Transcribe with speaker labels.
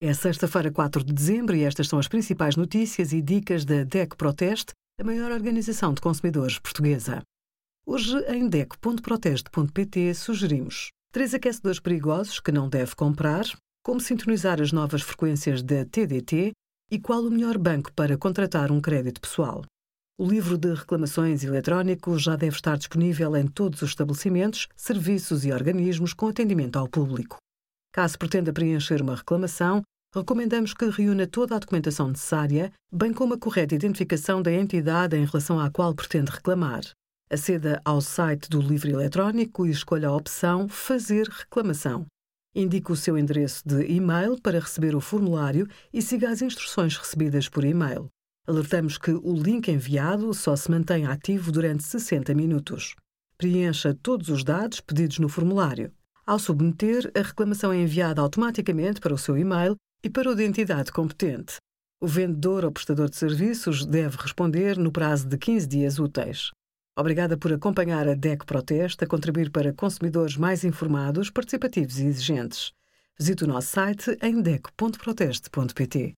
Speaker 1: É sexta-feira, 4 de dezembro, e estas são as principais notícias e dicas da DEC Proteste, a maior organização de consumidores portuguesa. Hoje, em DEC.proteste.pt, sugerimos três aquecedores perigosos que não deve comprar, como sintonizar as novas frequências da TDT e qual o melhor banco para contratar um crédito pessoal. O livro de reclamações eletrónico já deve estar disponível em todos os estabelecimentos, serviços e organismos com atendimento ao público. Caso pretenda preencher uma reclamação, recomendamos que reúna toda a documentação necessária, bem como a correta identificação da entidade em relação à qual pretende reclamar. Aceda ao site do livro eletrónico e escolha a opção Fazer reclamação. Indique o seu endereço de e-mail para receber o formulário e siga as instruções recebidas por e-mail. Alertamos que o link enviado só se mantém ativo durante 60 minutos. Preencha todos os dados pedidos no formulário. Ao submeter, a reclamação é enviada automaticamente para o seu e-mail e para o da entidade competente. O vendedor ou prestador de serviços deve responder no prazo de 15 dias úteis. Obrigada por acompanhar a DEC Proteste a contribuir para consumidores mais informados, participativos e exigentes. Visite o nosso site em dec.proteste.pt.